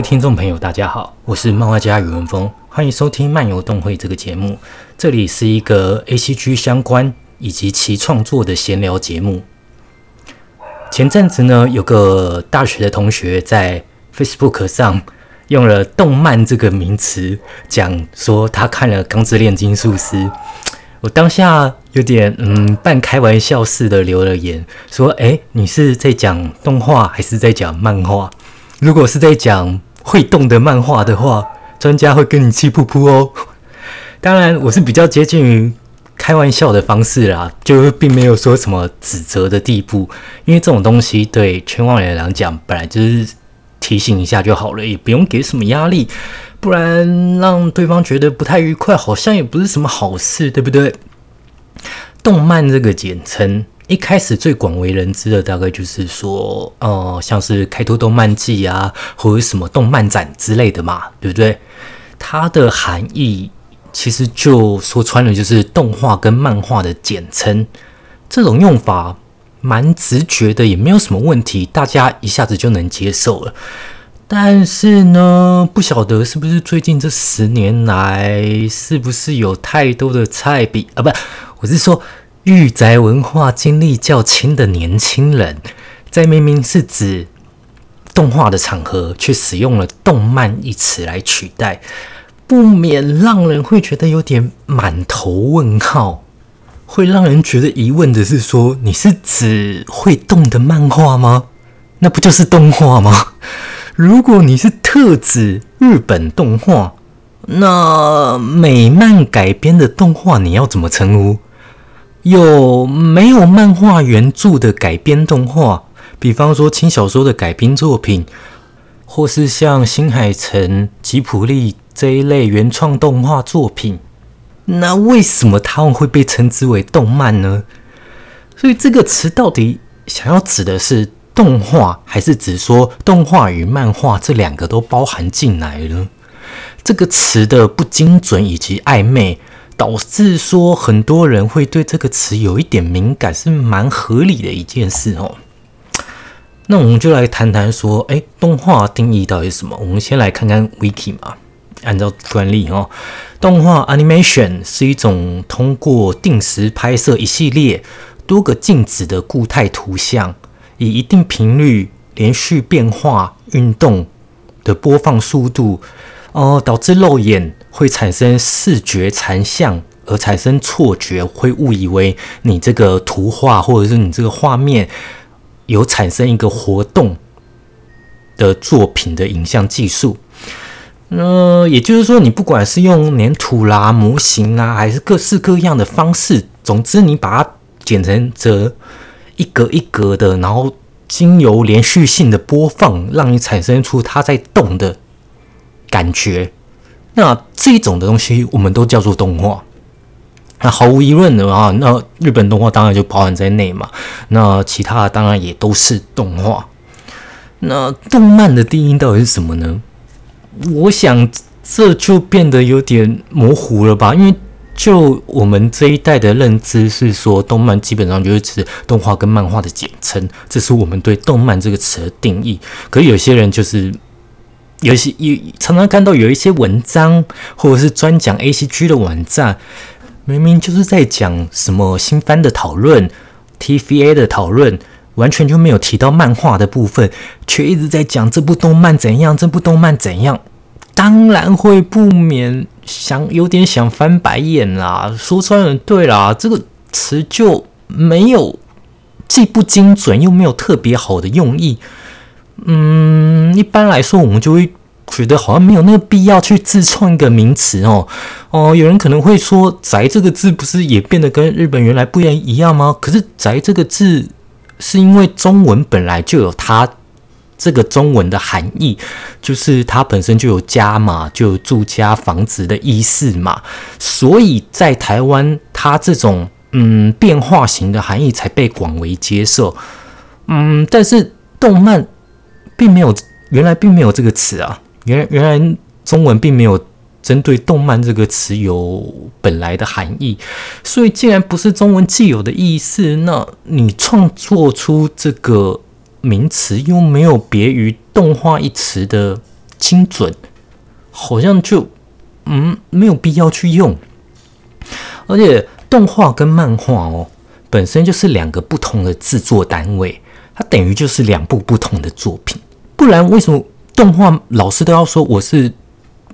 位听众朋友，大家好，我是漫画家宇文峰，欢迎收听漫游动会这个节目。这里是一个 A C G 相关以及其创作的闲聊节目。前阵子呢，有个大学的同学在 Facebook 上用了“动漫”这个名词，讲说他看了《钢之炼金术师》。我当下有点嗯，半开玩笑似的留了言，说：“诶，你是在讲动画还是在讲漫画？如果是在讲会动的漫画的话，专家会跟你气噗噗哦。当然，我是比较接近于开玩笑的方式啦，就并没有说什么指责的地步，因为这种东西对圈外人来讲，本来就是提醒一下就好了，也不用给什么压力。”不然让对方觉得不太愉快，好像也不是什么好事，对不对？动漫这个简称，一开始最广为人知的大概就是说，呃，像是开拓动漫季啊，或者什么动漫展之类的嘛，对不对？它的含义其实就说穿了，就是动画跟漫画的简称。这种用法蛮直觉的，也没有什么问题，大家一下子就能接受了。但是呢，不晓得是不是最近这十年来，是不是有太多的菜比啊？不，我是说，御宅文化经历较轻的年轻人，在明明是指动画的场合，却使用了“动漫”一词来取代，不免让人会觉得有点满头问号。会让人觉得疑问的是，说你是指会动的漫画吗？那不就是动画吗？如果你是特指日本动画，那美漫改编的动画你要怎么称呼？有没有漫画原著的改编动画？比方说轻小说的改编作品，或是像新海诚、吉普力这一类原创动画作品，那为什么他们会被称之为动漫呢？所以这个词到底想要指的是？动画还是指说动画与漫画这两个都包含进来呢？这个词的不精准以及暧昧，导致说很多人会对这个词有一点敏感，是蛮合理的一件事哦。那我们就来谈谈说，哎，动画定义到底是什么？我们先来看看 Wiki 嘛。按照专利哦，动画 Animation 是一种通过定时拍摄一系列多个静止的固态图像。以一定频率连续变化运动的播放速度，哦，导致肉眼会产生视觉残像，而产生错觉，会误以为你这个图画或者是你这个画面有产生一个活动的作品的影像技术。那也就是说，你不管是用粘土啦、模型啊，还是各式各样的方式，总之你把它剪成这。一格一格的，然后经由连续性的播放，让你产生出它在动的感觉。那这种的东西，我们都叫做动画。那毫无疑问的啊，那日本动画当然就包含在内嘛。那其他的当然也都是动画。那动漫的定义到底是什么呢？我想这就变得有点模糊了吧，因为。就我们这一代的认知是说，动漫基本上就是指动画跟漫画的简称，这是我们对动漫这个词的定义。可是有些人就是有些有常常看到有一些文章或者是专讲 A C G 的网站，明明就是在讲什么新番的讨论、T V A 的讨论，完全就没有提到漫画的部分，却一直在讲这部动漫怎样，这部动漫怎样。当然会不免想有点想翻白眼啦。说穿了，对啦，这个词就没有既不精准又没有特别好的用意。嗯，一般来说，我们就会觉得好像没有那个必要去自创一个名词哦。哦，有人可能会说“宅”这个字不是也变得跟日本原来不一样吗？可是“宅”这个字是因为中文本来就有它。这个中文的含义就是它本身就有家嘛，就有住家房子的意思嘛，所以在台湾它这种嗯变化型的含义才被广为接受。嗯，但是动漫并没有原来并没有这个词啊，原原来中文并没有针对动漫这个词有本来的含义，所以既然不是中文既有的意思，那你创作出这个。名词又没有别于动画一词的精准，好像就嗯没有必要去用。而且动画跟漫画哦，本身就是两个不同的制作单位，它等于就是两部不同的作品。不然为什么动画老师都要说我是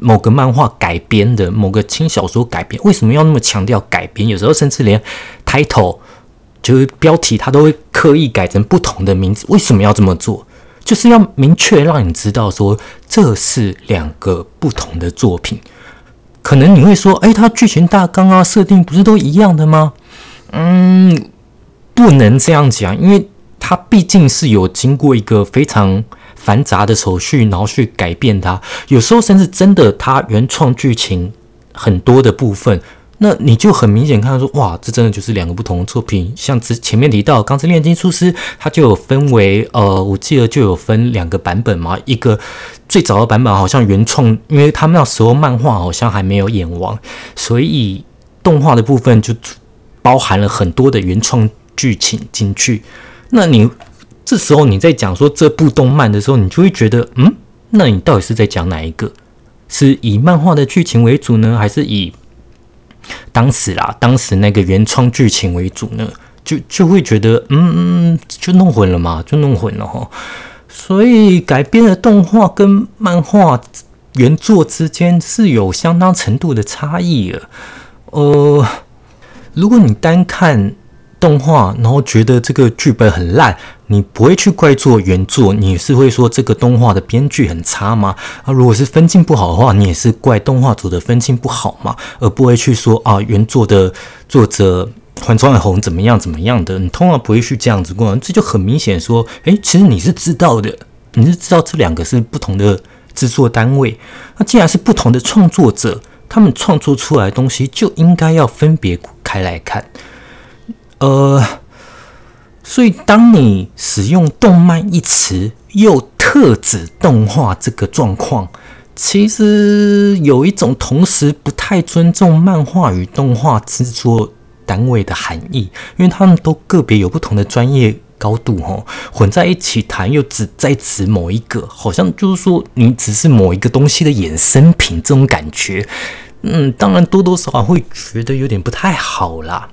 某个漫画改编的，某个轻小说改编？为什么要那么强调改编？有时候甚至连 title 就是标题，他都会刻意改成不同的名字。为什么要这么做？就是要明确让你知道说这是两个不同的作品。可能你会说，哎，它剧情大纲啊、设定不是都一样的吗？嗯，不能这样讲，因为它毕竟是有经过一个非常繁杂的手续，然后去改变它。有时候甚至真的，它原创剧情很多的部分。那你就很明显看到说，哇，这真的就是两个不同的作品。像之前面提到《钢之炼金术师》，它就有分为，呃，我记得就有分两个版本嘛。一个最早的版本好像原创，因为他们那时候漫画好像还没有演完，所以动画的部分就包含了很多的原创剧情进去。那你这时候你在讲说这部动漫的时候，你就会觉得，嗯，那你到底是在讲哪一个？是以漫画的剧情为主呢，还是以？当时啦，当时那个原创剧情为主呢，就就会觉得，嗯，就弄混了嘛，就弄混了哈。所以改编的动画跟漫画原作之间是有相当程度的差异的。呃，如果你单看。动画，然后觉得这个剧本很烂，你不会去怪做原作，你是会说这个动画的编剧很差吗？啊，如果是分镜不好的话，你也是怪动画组的分镜不好嘛，而不会去说啊原作的作者环川红怎么样怎么样的，你通常不会去这样子过，这就很明显说，诶，其实你是知道的，你是知道这两个是不同的制作单位，那既然是不同的创作者，他们创作出来的东西就应该要分别开来看。呃，所以当你使用“动漫”一词，又特指动画这个状况，其实有一种同时不太尊重漫画与动画制作单位的含义，因为他们都个别有不同的专业高度，哦，混在一起谈，又只在指某一个，好像就是说你只是某一个东西的衍生品，这种感觉，嗯，当然多多少少会觉得有点不太好啦。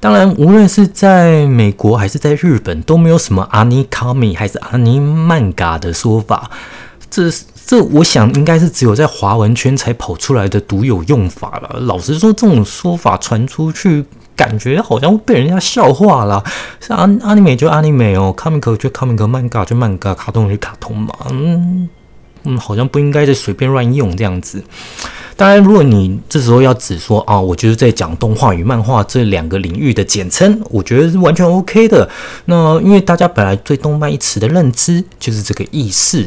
当然，无论是在美国还是在日本，都没有什么阿尼卡米还是阿尼曼嘎的说法。这这，我想应该是只有在华文圈才跑出来的独有用法了。老实说，这种说法传出去，感觉好像被人家笑话了。像阿阿尼美就阿尼美哦，卡米克就卡米克，漫嘎就漫嘎，卡通就卡通嘛。嗯嗯，好像不应该再随便乱用这样子。当然，如果你这时候要只说啊，我就是在讲动画与漫画这两个领域的简称，我觉得是完全 OK 的。那因为大家本来对动漫一词的认知就是这个意思，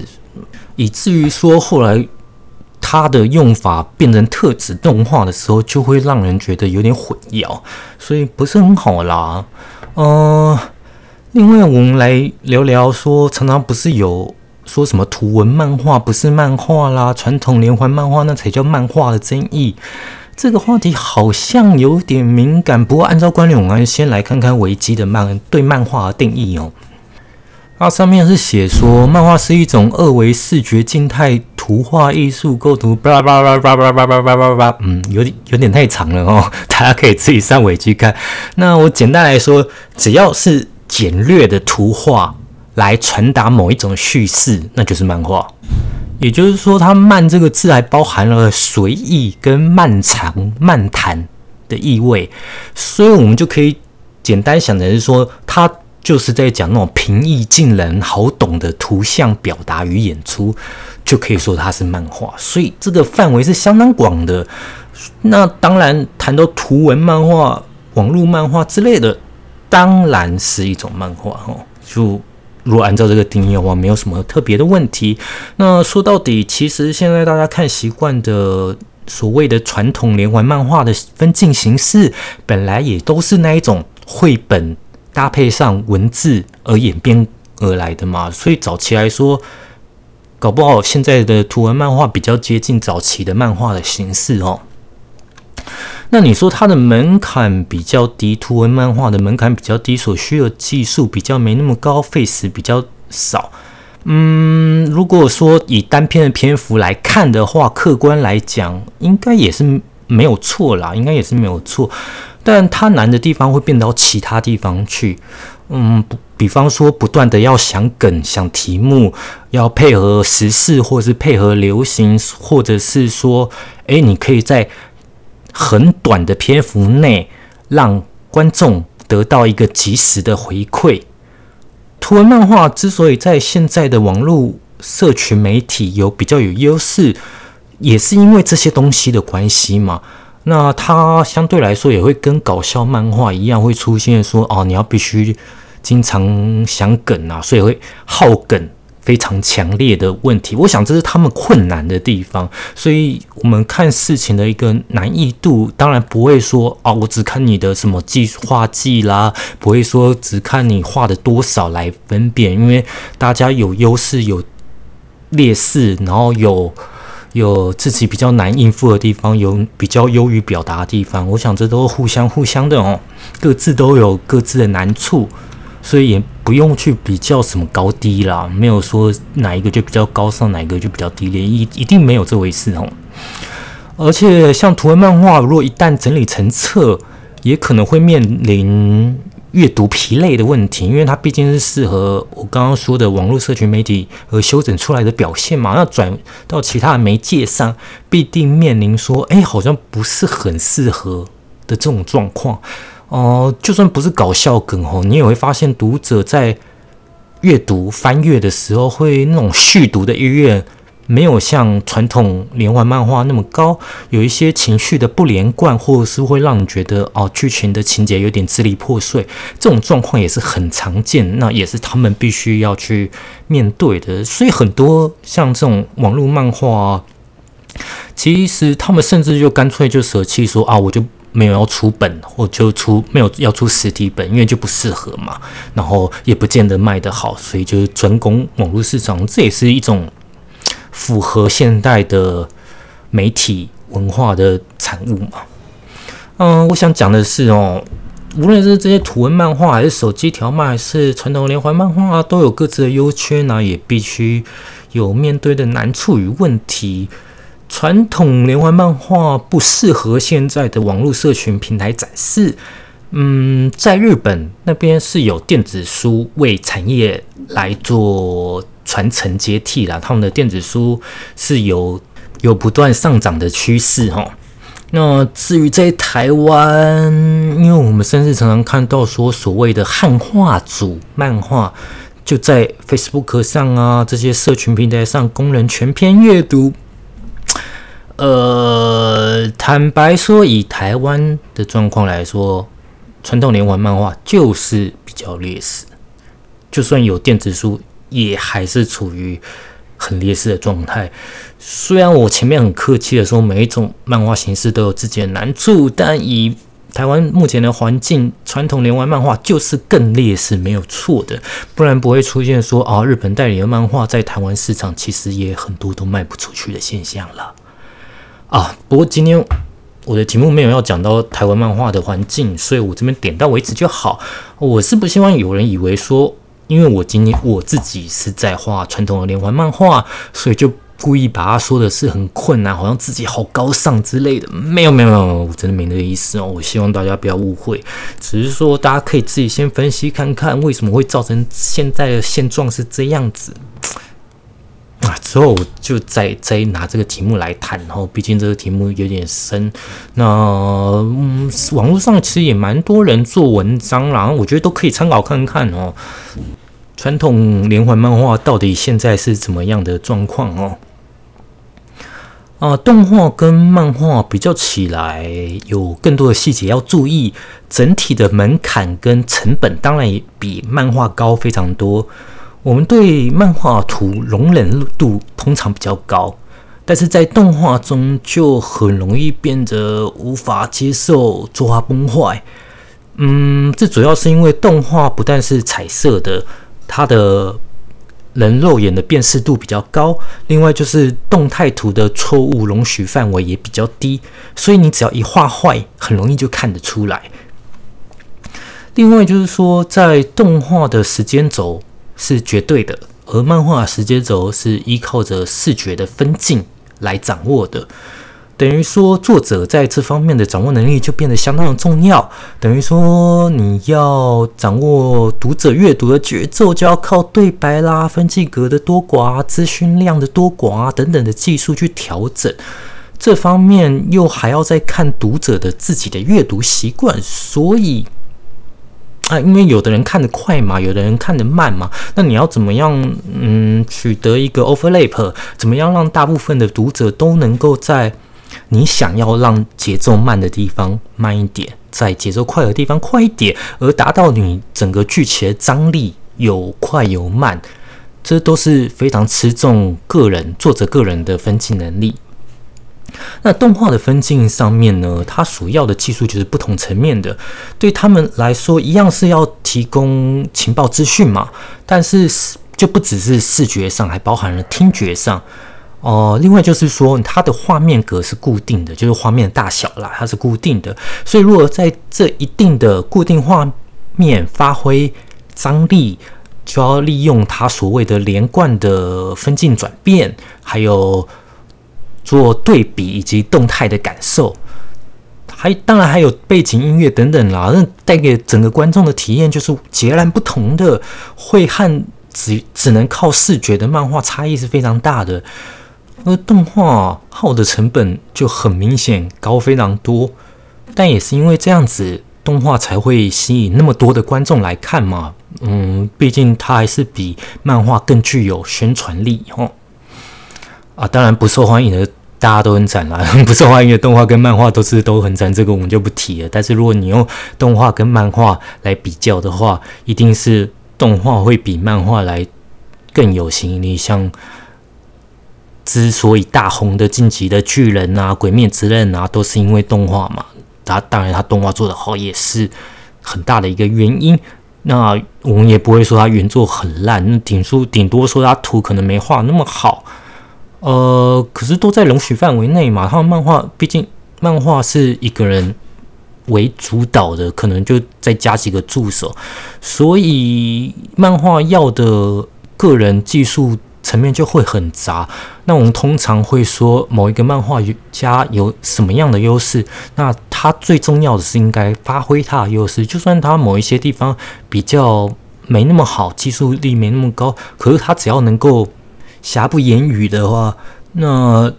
以至于说后来它的用法变成特指动画的时候，就会让人觉得有点混淆，所以不是很好啦。嗯，另外我们来聊聊说，常常不是有。说什么图文漫画不是漫画啦，传统连环漫画那才叫漫画的争议，这个话题好像有点敏感。不过按照关联，我们先来看看维基的漫对漫画的定义哦。它上面是写说，漫画是一种二维视觉静态图画艺术构图，巴拉巴拉巴拉巴拉巴拉巴拉巴拉，嗯，有点有点太长了哦，大家可以自己上维基看。那我简单来说，只要是简略的图画。来传达某一种叙事，那就是漫画。也就是说，它“漫”这个字还包含了随意跟漫长、漫谈的意味，所以我们就可以简单想的是说，它就是在讲那种平易近人、好懂的图像表达与演出，就可以说它是漫画。所以这个范围是相当广的。那当然，谈到图文漫画、网络漫画之类的，当然是一种漫画哦，就。如果按照这个定义的话，没有什么特别的问题。那说到底，其实现在大家看习惯的所谓的传统连环漫画的分镜形式，本来也都是那一种绘本搭配上文字而演变而来的嘛。所以早期来说，搞不好现在的图文漫画比较接近早期的漫画的形式哦。那你说它的门槛比较低，图文漫画的门槛比较低，所需的技术比较没那么高，费时比较少。嗯，如果说以单篇的篇幅来看的话，客观来讲，应该也是没有错啦，应该也是没有错。但它难的地方会变到其他地方去，嗯，比方说不断的要想梗、想题目，要配合时事，或者是配合流行，或者是说，诶，你可以在很短的篇幅内让观众得到一个及时的回馈。图文漫画之所以在现在的网络社群媒体有比较有优势，也是因为这些东西的关系嘛。那它相对来说也会跟搞笑漫画一样，会出现说哦，你要必须经常想梗啊，所以会耗梗非常强烈的问题。我想这是他们困难的地方，所以我们看事情的一个难易度，当然不会说哦，我只看你的什么技画技啦，不会说只看你画的多少来分辨，因为大家有优势有劣势，然后有。有自己比较难应付的地方，有比较优于表达的地方，我想这都互相互相的哦，各自都有各自的难处，所以也不用去比较什么高低啦，没有说哪一个就比较高尚，哪一个就比较低劣，一一定没有这回事哦。而且像图文漫画，如果一旦整理成册，也可能会面临。阅读疲累的问题，因为它毕竟是适合我刚刚说的网络社群媒体而修整出来的表现嘛。那转到其他的媒介上，必定面临说，哎，好像不是很适合的这种状况。哦，就算不是搞笑梗哦，你也会发现读者在阅读翻阅的时候，会那种续读的意愿。没有像传统连环漫画那么高，有一些情绪的不连贯，或者是会让你觉得哦剧情的情节有点支离破碎，这种状况也是很常见，那也是他们必须要去面对的。所以很多像这种网络漫画，其实他们甚至就干脆就舍弃说啊，我就没有要出本，或就出没有要出实体本，因为就不适合嘛，然后也不见得卖得好，所以就是专攻网络市场，这也是一种。符合现代的媒体文化的产物嘛？嗯，我想讲的是哦，无论是这些图文漫画，还是手机条漫，还是传统连环漫画啊，都有各自的优缺呢，也必须有面对的难处与问题。传统连环漫画不适合现在的网络社群平台展示。嗯，在日本那边是有电子书为产业来做。传承接替啦，他们的电子书是有有不断上涨的趋势哈。那至于在台湾，因为我们甚至常常看到说所谓的汉化组漫画就在 Facebook 上啊这些社群平台上供人全篇阅读。呃，坦白说，以台湾的状况来说，传统连环漫画就是比较劣势，就算有电子书。也还是处于很劣势的状态。虽然我前面很客气的说，每一种漫画形式都有自己的难处，但以台湾目前的环境，传统连环漫画就是更劣势，没有错的。不然不会出现说啊，日本代理的漫画在台湾市场其实也很多都卖不出去的现象了。啊，不过今天我的题目没有要讲到台湾漫画的环境，所以我这边点到为止就好。我是不希望有人以为说。因为我今天我自己是在画传统的连环漫画，所以就故意把它说的是很困难，好像自己好高尚之类的。没有没有没有，我真的没那个意思哦。我希望大家不要误会，只是说大家可以自己先分析看看，为什么会造成现在的现状是这样子。啊，之后我就再再拿这个题目来谈，然后毕竟这个题目有点深。那嗯，网络上其实也蛮多人做文章，然后我觉得都可以参考看看哦。传统连环漫画到底现在是怎么样的状况哦？啊，动画跟漫画比较起来，有更多的细节要注意，整体的门槛跟成本当然也比漫画高非常多。我们对漫画图容忍度通常比较高，但是在动画中就很容易变得无法接受，作画崩坏。嗯，这主要是因为动画不但是彩色的。它的人肉眼的辨识度比较高，另外就是动态图的错误容许范围也比较低，所以你只要一画坏，很容易就看得出来。另外就是说，在动画的时间轴是绝对的，而漫画时间轴是依靠着视觉的分镜来掌握的。等于说，作者在这方面的掌握能力就变得相当的重要。等于说，你要掌握读者阅读的节奏，就要靠对白啦、分镜格的多寡、资讯量的多寡啊等等的技术去调整。这方面又还要再看读者的自己的阅读习惯，所以啊，因为有的人看得快嘛，有的人看得慢嘛，那你要怎么样嗯取得一个 overlap？怎么样让大部分的读者都能够在你想要让节奏慢的地方慢一点，在节奏快的地方快一点，而达到你整个剧情的张力有快有慢，这都是非常吃重个人作者个人的分镜能力。那动画的分镜上面呢，它主要的技术就是不同层面的，对他们来说一样是要提供情报资讯嘛，但是就不只是视觉上，还包含了听觉上。哦，另外就是说，它的画面格是固定的，就是画面大小啦，它是固定的。所以，如果在这一定的固定画面发挥张力，就要利用它所谓的连贯的分镜转变，还有做对比以及动态的感受，还当然还有背景音乐等等啦，那带给整个观众的体验就是截然不同的，会和只只能靠视觉的漫画差异是非常大的。而动画耗的成本就很明显高非常多，但也是因为这样子，动画才会吸引那么多的观众来看嘛。嗯，毕竟它还是比漫画更具有宣传力哦。啊，当然不受欢迎的大家都很惨啦，不受欢迎的动画跟漫画都是都很惨，这个我们就不提了。但是如果你用动画跟漫画来比较的话，一定是动画会比漫画来更有吸引力，像。之所以大红的晋级的巨人啊、鬼灭之刃啊，都是因为动画嘛。他当然他动画做的好，也是很大的一个原因。那我们也不会说他原作很烂，顶数顶多说他图可能没画那么好。呃，可是都在容许范围内嘛。他们漫画毕竟漫画是一个人为主导的，可能就再加几个助手，所以漫画要的个人技术。层面就会很杂。那我们通常会说某一个漫画家有什么样的优势？那他最重要的是应该发挥他的优势。就算他某一些地方比较没那么好，技术力没那么高，可是他只要能够瑕不掩瑜的话，那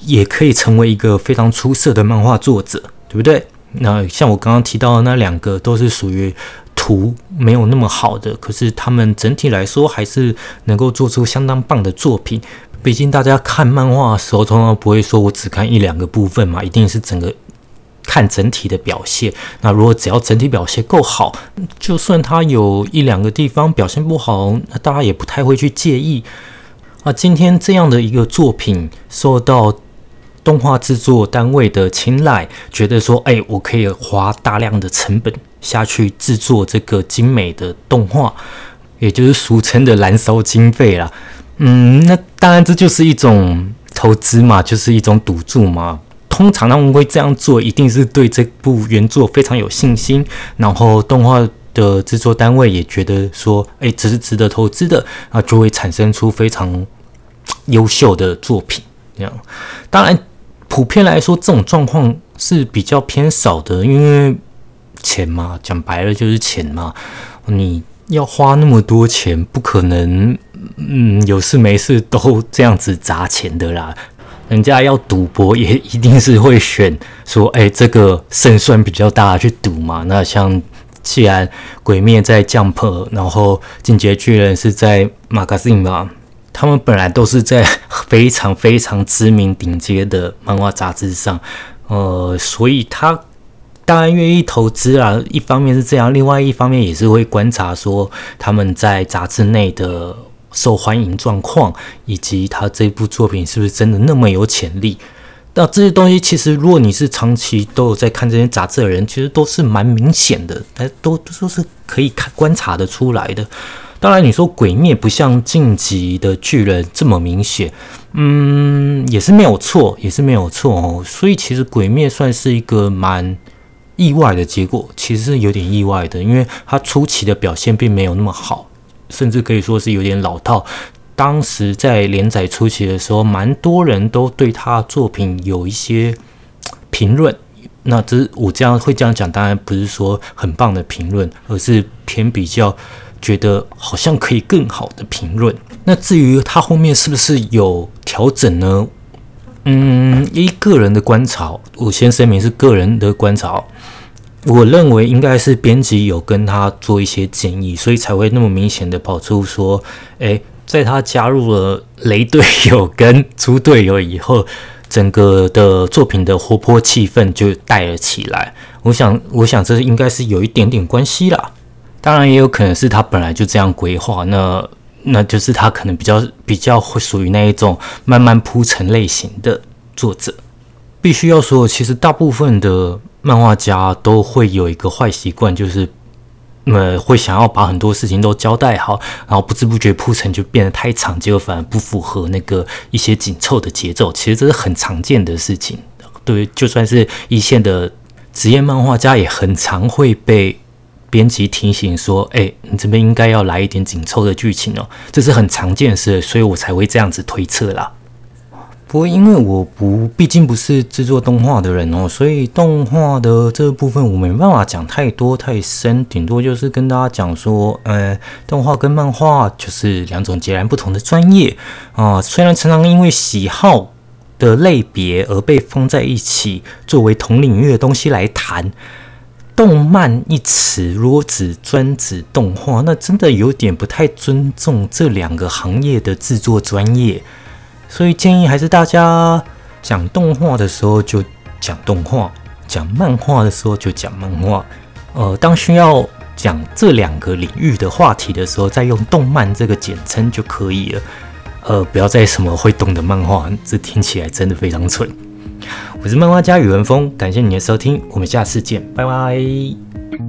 也可以成为一个非常出色的漫画作者，对不对？那像我刚刚提到的那两个，都是属于。图没有那么好的，可是他们整体来说还是能够做出相当棒的作品。毕竟大家看漫画的时候，通常不会说我只看一两个部分嘛，一定是整个看整体的表现。那如果只要整体表现够好，就算他有一两个地方表现不好，那大家也不太会去介意。那，今天这样的一个作品受到。动画制作单位的青睐，觉得说，哎，我可以花大量的成本下去制作这个精美的动画，也就是俗称的燃烧经费啦。嗯，那当然这就是一种投资嘛，就是一种赌注嘛。通常他们会这样做，一定是对这部原作非常有信心，然后动画的制作单位也觉得说，哎，这是值得投资的，那就会产生出非常优秀的作品。这样，当然。普遍来说，这种状况是比较偏少的，因为钱嘛，讲白了就是钱嘛。你要花那么多钱，不可能，嗯，有事没事都这样子砸钱的啦。人家要赌博，也一定是会选说，哎，这个胜算比较大去赌嘛。那像既然鬼灭在 Jump，然后进阶巨人是在 Magazine 嘛。他们本来都是在 非常非常知名顶尖的漫画杂志上，呃，所以他当然愿意投资啊。一方面是这样，另外一方面也是会观察说他们在杂志内的受欢迎状况，以及他这部作品是不是真的那么有潜力。那这些东西其实，如果你是长期都有在看这些杂志的人，其实都是蛮明显的，哎，都都是可以看观察的出来的。当然，你说鬼灭不像晋级的巨人这么明显，嗯，也是没有错，也是没有错哦。所以其实鬼灭算是一个蛮意外的结果，其实是有点意外的，因为它初期的表现并没有那么好，甚至可以说是有点老套。当时在连载初期的时候，蛮多人都对他作品有一些评论。那这我这样会这样讲，当然不是说很棒的评论，而是偏比较觉得好像可以更好的评论。那至于他后面是不是有调整呢？嗯，依个人的观察，我先声明是个人的观察。我认为应该是编辑有跟他做一些建议，所以才会那么明显的跑出说，诶，在他加入了雷队友跟猪队友以后，整个的作品的活泼气氛就带了起来。我想，我想这应该是有一点点关系啦。当然，也有可能是他本来就这样规划，那那就是他可能比较比较会属于那一种慢慢铺陈类型的作者。必须要说，其实大部分的。漫画家都会有一个坏习惯，就是呃会想要把很多事情都交代好，然后不知不觉铺陈就变得太长，结果反而不符合那个一些紧凑的节奏。其实这是很常见的事情，对，就算是一线的职业漫画家，也很常会被编辑提醒说：“哎，你这边应该要来一点紧凑的剧情哦。”这是很常见的事，所以我才会这样子推测啦。不过，因为我不毕竟不是制作动画的人哦，所以动画的这部分我没办法讲太多太深，顶多就是跟大家讲说，呃，动画跟漫画就是两种截然不同的专业啊。虽然常常因为喜好的类别而被放在一起，作为同领域的东西来谈，动漫一词如果只专指动画，那真的有点不太尊重这两个行业的制作专业。所以建议还是大家讲动画的时候就讲动画，讲漫画的时候就讲漫画。呃，当需要讲这两个领域的话题的时候，再用动漫这个简称就可以了。呃，不要再什么会动的漫画，这听起来真的非常蠢。我是漫画家宇文峰，感谢你的收听，我们下次见，拜拜。